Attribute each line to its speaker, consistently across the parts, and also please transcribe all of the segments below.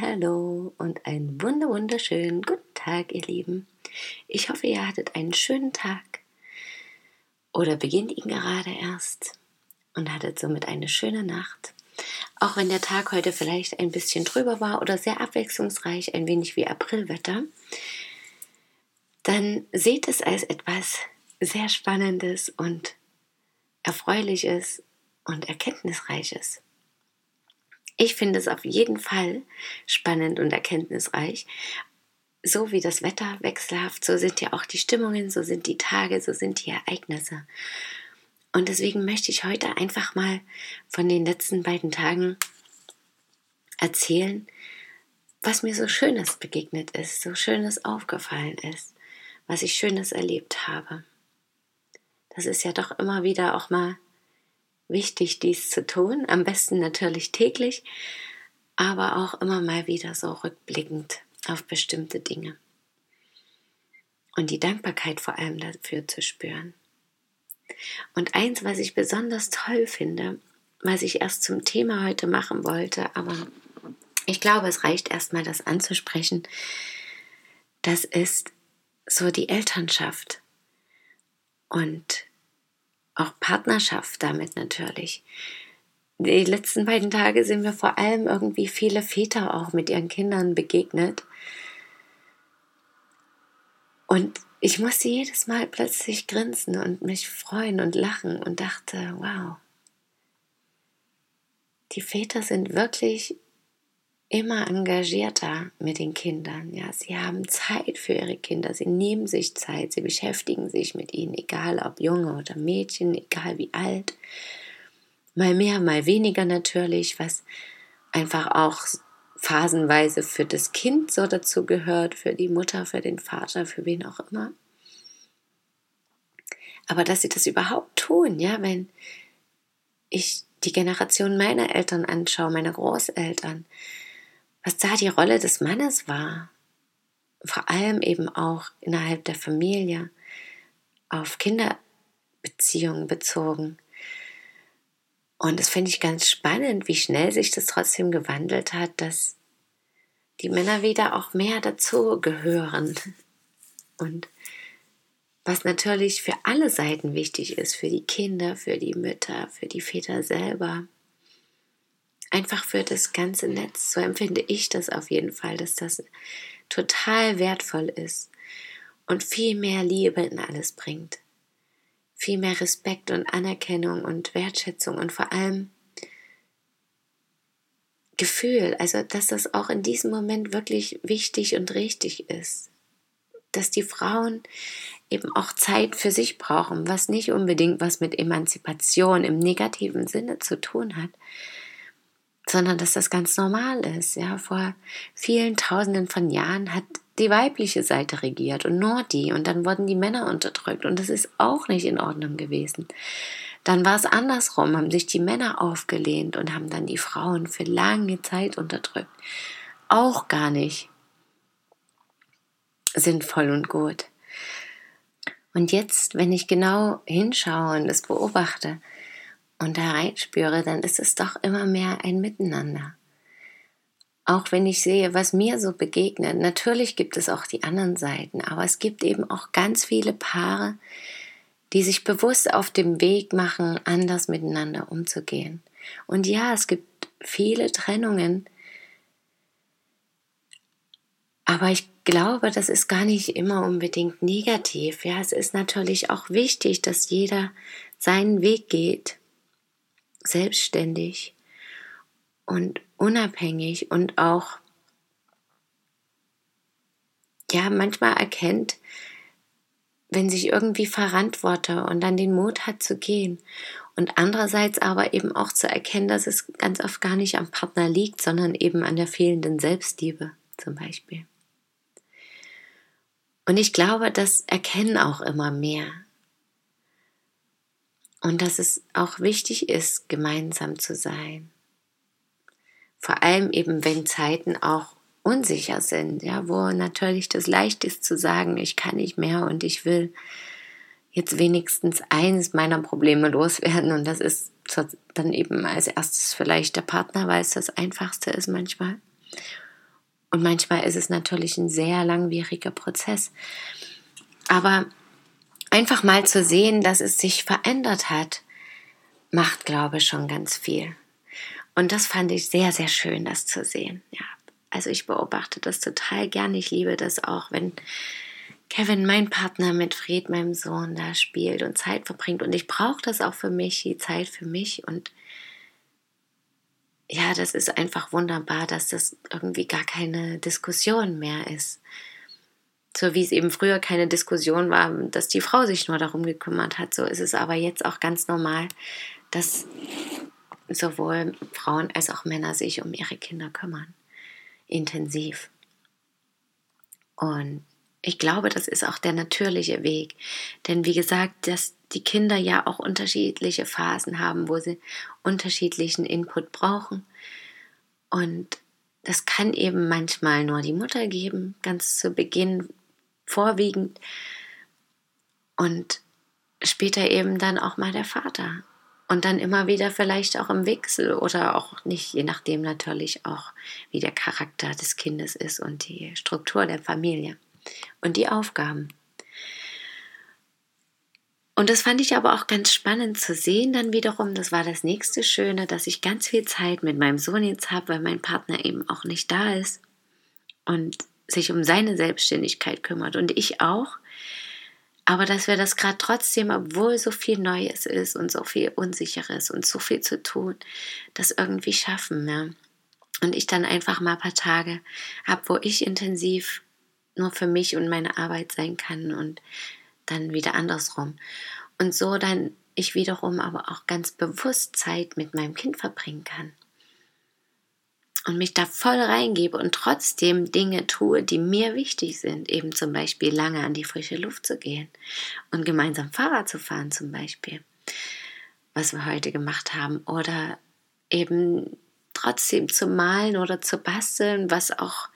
Speaker 1: Hallo und einen wunder wunderschönen guten Tag, ihr Lieben. Ich hoffe, ihr hattet einen schönen Tag oder beginnt ihn gerade erst und hattet somit eine schöne Nacht. Auch wenn der Tag heute vielleicht ein bisschen drüber war oder sehr abwechslungsreich, ein wenig wie Aprilwetter, dann seht es als etwas sehr Spannendes und Erfreuliches und Erkenntnisreiches. Ich finde es auf jeden Fall spannend und erkenntnisreich. So wie das Wetter wechselhaft, so sind ja auch die Stimmungen, so sind die Tage, so sind die Ereignisse. Und deswegen möchte ich heute einfach mal von den letzten beiden Tagen erzählen, was mir so Schönes begegnet ist, so Schönes aufgefallen ist was ich Schönes erlebt habe. Das ist ja doch immer wieder auch mal wichtig, dies zu tun. Am besten natürlich täglich, aber auch immer mal wieder so rückblickend auf bestimmte Dinge. Und die Dankbarkeit vor allem dafür zu spüren. Und eins, was ich besonders toll finde, was ich erst zum Thema heute machen wollte, aber ich glaube, es reicht erstmal, das anzusprechen, das ist so die Elternschaft und auch Partnerschaft damit natürlich. Die letzten beiden Tage sind mir vor allem irgendwie viele Väter auch mit ihren Kindern begegnet. Und ich musste jedes Mal plötzlich grinsen und mich freuen und lachen und dachte, wow, die Väter sind wirklich immer engagierter mit den Kindern. Ja, sie haben Zeit für ihre Kinder, sie nehmen sich Zeit, sie beschäftigen sich mit ihnen, egal ob Junge oder Mädchen, egal wie alt. Mal mehr, mal weniger natürlich, was einfach auch phasenweise für das Kind so dazu gehört, für die Mutter, für den Vater, für wen auch immer. Aber dass sie das überhaupt tun, ja, wenn ich die Generation meiner Eltern anschaue, meiner Großeltern, was da die Rolle des Mannes war. Vor allem eben auch innerhalb der Familie, auf Kinderbeziehungen bezogen. Und das finde ich ganz spannend, wie schnell sich das trotzdem gewandelt hat, dass die Männer wieder auch mehr dazu gehören. Und was natürlich für alle Seiten wichtig ist, für die Kinder, für die Mütter, für die Väter selber einfach für das ganze Netz. So empfinde ich das auf jeden Fall, dass das total wertvoll ist und viel mehr Liebe in alles bringt. Viel mehr Respekt und Anerkennung und Wertschätzung und vor allem Gefühl, also dass das auch in diesem Moment wirklich wichtig und richtig ist. Dass die Frauen eben auch Zeit für sich brauchen, was nicht unbedingt was mit Emanzipation im negativen Sinne zu tun hat, sondern dass das ganz normal ist. Ja, vor vielen Tausenden von Jahren hat die weibliche Seite regiert und nur die und dann wurden die Männer unterdrückt und das ist auch nicht in Ordnung gewesen. Dann war es andersrum, haben sich die Männer aufgelehnt und haben dann die Frauen für lange Zeit unterdrückt. Auch gar nicht sinnvoll und gut. Und jetzt, wenn ich genau hinschaue und es beobachte, und da reinspüre, dann ist es doch immer mehr ein Miteinander. Auch wenn ich sehe, was mir so begegnet, natürlich gibt es auch die anderen Seiten, aber es gibt eben auch ganz viele Paare, die sich bewusst auf dem Weg machen, anders miteinander umzugehen. Und ja, es gibt viele Trennungen, aber ich glaube, das ist gar nicht immer unbedingt negativ. Ja, es ist natürlich auch wichtig, dass jeder seinen Weg geht selbstständig und unabhängig und auch ja manchmal erkennt, wenn sich irgendwie verrannt wurde und dann den Mut hat zu gehen Und andererseits aber eben auch zu erkennen, dass es ganz oft gar nicht am Partner liegt, sondern eben an der fehlenden Selbstliebe zum Beispiel. Und ich glaube, das erkennen auch immer mehr. Und dass es auch wichtig ist, gemeinsam zu sein. Vor allem eben, wenn Zeiten auch unsicher sind, ja, wo natürlich das leicht ist zu sagen, ich kann nicht mehr und ich will jetzt wenigstens eines meiner Probleme loswerden und das ist dann eben als erstes vielleicht der Partner, weil es das einfachste ist manchmal. Und manchmal ist es natürlich ein sehr langwieriger Prozess. Aber einfach mal zu sehen, dass es sich verändert hat, macht, glaube ich, schon ganz viel. Und das fand ich sehr, sehr schön, das zu sehen. Ja, also ich beobachte das total gern. Ich liebe das auch, wenn Kevin, mein Partner, mit Fred, meinem Sohn, da spielt und Zeit verbringt. Und ich brauche das auch für mich, die Zeit für mich. Und ja, das ist einfach wunderbar, dass das irgendwie gar keine Diskussion mehr ist. So wie es eben früher keine Diskussion war, dass die Frau sich nur darum gekümmert hat, so ist es aber jetzt auch ganz normal, dass sowohl Frauen als auch Männer sich um ihre Kinder kümmern. Intensiv. Und ich glaube, das ist auch der natürliche Weg. Denn wie gesagt, dass die Kinder ja auch unterschiedliche Phasen haben, wo sie unterschiedlichen Input brauchen. Und das kann eben manchmal nur die Mutter geben, ganz zu Beginn vorwiegend. Und später eben dann auch mal der Vater. Und dann immer wieder vielleicht auch im Wechsel oder auch nicht, je nachdem natürlich auch, wie der Charakter des Kindes ist und die Struktur der Familie und die Aufgaben. Und das fand ich aber auch ganz spannend zu sehen, dann wiederum, das war das nächste Schöne, dass ich ganz viel Zeit mit meinem Sohn jetzt habe, weil mein Partner eben auch nicht da ist und sich um seine Selbstständigkeit kümmert und ich auch. Aber dass wir das gerade trotzdem, obwohl so viel Neues ist und so viel Unsicheres und so viel zu tun, das irgendwie schaffen. Ja. Und ich dann einfach mal ein paar Tage habe, wo ich intensiv nur für mich und meine Arbeit sein kann und dann wieder andersrum. Und so dann ich wiederum aber auch ganz bewusst Zeit mit meinem Kind verbringen kann. Und mich da voll reingebe und trotzdem Dinge tue, die mir wichtig sind. Eben zum Beispiel lange an die frische Luft zu gehen und gemeinsam Fahrrad zu fahren zum Beispiel. Was wir heute gemacht haben. Oder eben trotzdem zu malen oder zu basteln, was auch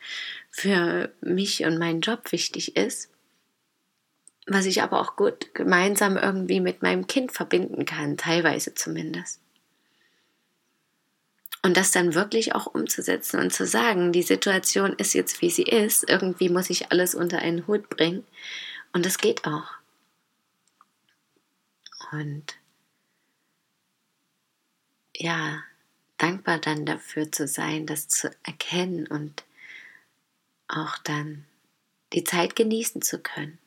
Speaker 1: für mich und meinen Job wichtig ist, was ich aber auch gut gemeinsam irgendwie mit meinem Kind verbinden kann, teilweise zumindest. Und das dann wirklich auch umzusetzen und zu sagen, die Situation ist jetzt wie sie ist, irgendwie muss ich alles unter einen Hut bringen und das geht auch. Und ja, dankbar dann dafür zu sein, das zu erkennen und auch dann die Zeit genießen zu können.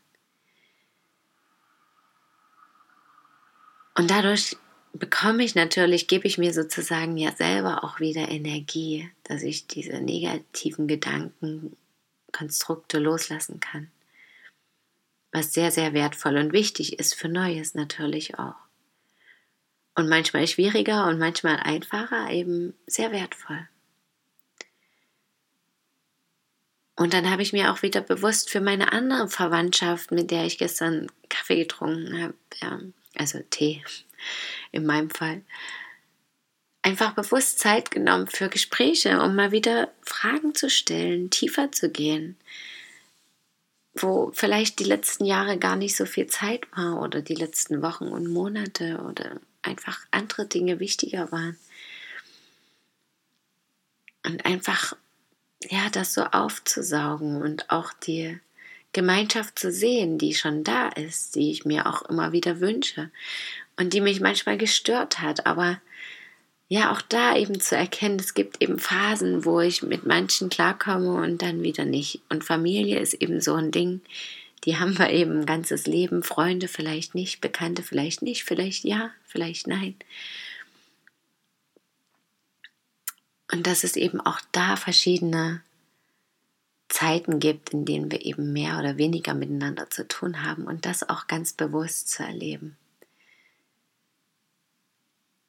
Speaker 1: Und dadurch bekomme ich natürlich, gebe ich mir sozusagen ja selber auch wieder Energie, dass ich diese negativen Gedanken, Konstrukte loslassen kann. Was sehr, sehr wertvoll und wichtig ist für Neues natürlich auch. Und manchmal schwieriger und manchmal einfacher, eben sehr wertvoll. Und dann habe ich mir auch wieder bewusst für meine andere Verwandtschaft, mit der ich gestern Kaffee getrunken habe, ja, also Tee in meinem Fall, einfach bewusst Zeit genommen für Gespräche, um mal wieder Fragen zu stellen, tiefer zu gehen, wo vielleicht die letzten Jahre gar nicht so viel Zeit war oder die letzten Wochen und Monate oder einfach andere Dinge wichtiger waren. Und einfach ja, das so aufzusaugen und auch die Gemeinschaft zu sehen, die schon da ist, die ich mir auch immer wieder wünsche und die mich manchmal gestört hat, aber ja, auch da eben zu erkennen, es gibt eben Phasen, wo ich mit manchen klarkomme und dann wieder nicht. Und Familie ist eben so ein Ding, die haben wir eben ein ganzes Leben, Freunde vielleicht nicht, Bekannte vielleicht nicht, vielleicht ja, vielleicht nein. Und dass es eben auch da verschiedene Zeiten gibt, in denen wir eben mehr oder weniger miteinander zu tun haben und das auch ganz bewusst zu erleben.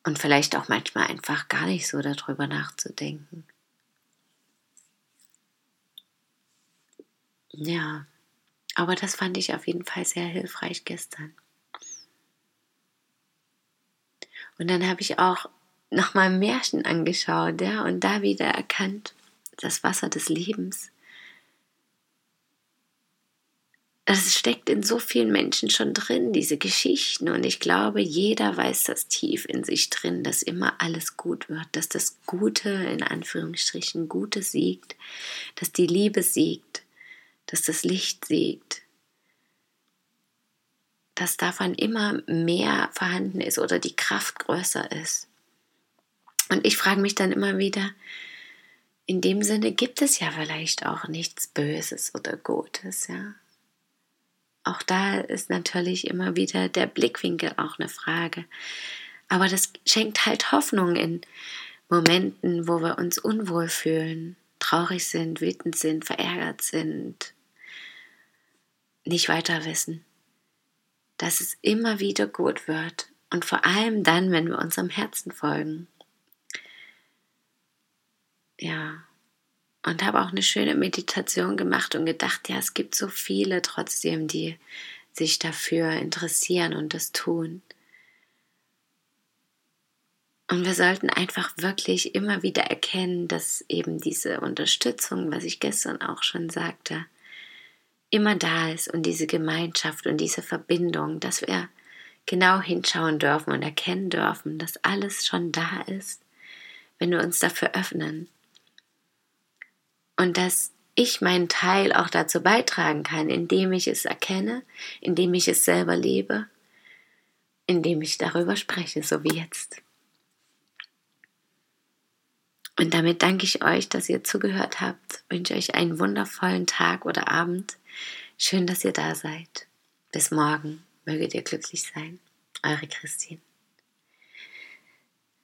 Speaker 1: Und vielleicht auch manchmal einfach gar nicht so darüber nachzudenken. Ja, aber das fand ich auf jeden Fall sehr hilfreich gestern. Und dann habe ich auch nochmal Märchen angeschaut, ja, und da wieder erkannt, das Wasser des Lebens. Das steckt in so vielen Menschen schon drin, diese Geschichten. Und ich glaube, jeder weiß das tief in sich drin, dass immer alles gut wird, dass das Gute, in Anführungsstrichen, Gute siegt, dass die Liebe siegt, dass das Licht siegt, dass davon immer mehr vorhanden ist oder die Kraft größer ist. Und ich frage mich dann immer wieder, in dem Sinne gibt es ja vielleicht auch nichts Böses oder Gutes, ja. Auch da ist natürlich immer wieder der Blickwinkel auch eine Frage. Aber das schenkt halt Hoffnung in Momenten, wo wir uns unwohl fühlen, traurig sind, wütend sind, verärgert sind, nicht weiter wissen, dass es immer wieder gut wird und vor allem dann, wenn wir unserem Herzen folgen. Ja, und habe auch eine schöne Meditation gemacht und gedacht, ja, es gibt so viele trotzdem, die sich dafür interessieren und das tun. Und wir sollten einfach wirklich immer wieder erkennen, dass eben diese Unterstützung, was ich gestern auch schon sagte, immer da ist und diese Gemeinschaft und diese Verbindung, dass wir genau hinschauen dürfen und erkennen dürfen, dass alles schon da ist, wenn wir uns dafür öffnen. Und dass ich meinen Teil auch dazu beitragen kann, indem ich es erkenne, indem ich es selber lebe, indem ich darüber spreche, so wie jetzt. Und damit danke ich euch, dass ihr zugehört habt, wünsche euch einen wundervollen Tag oder Abend Schön, dass ihr da seid. Bis morgen. Möget ihr glücklich sein. Eure Christine.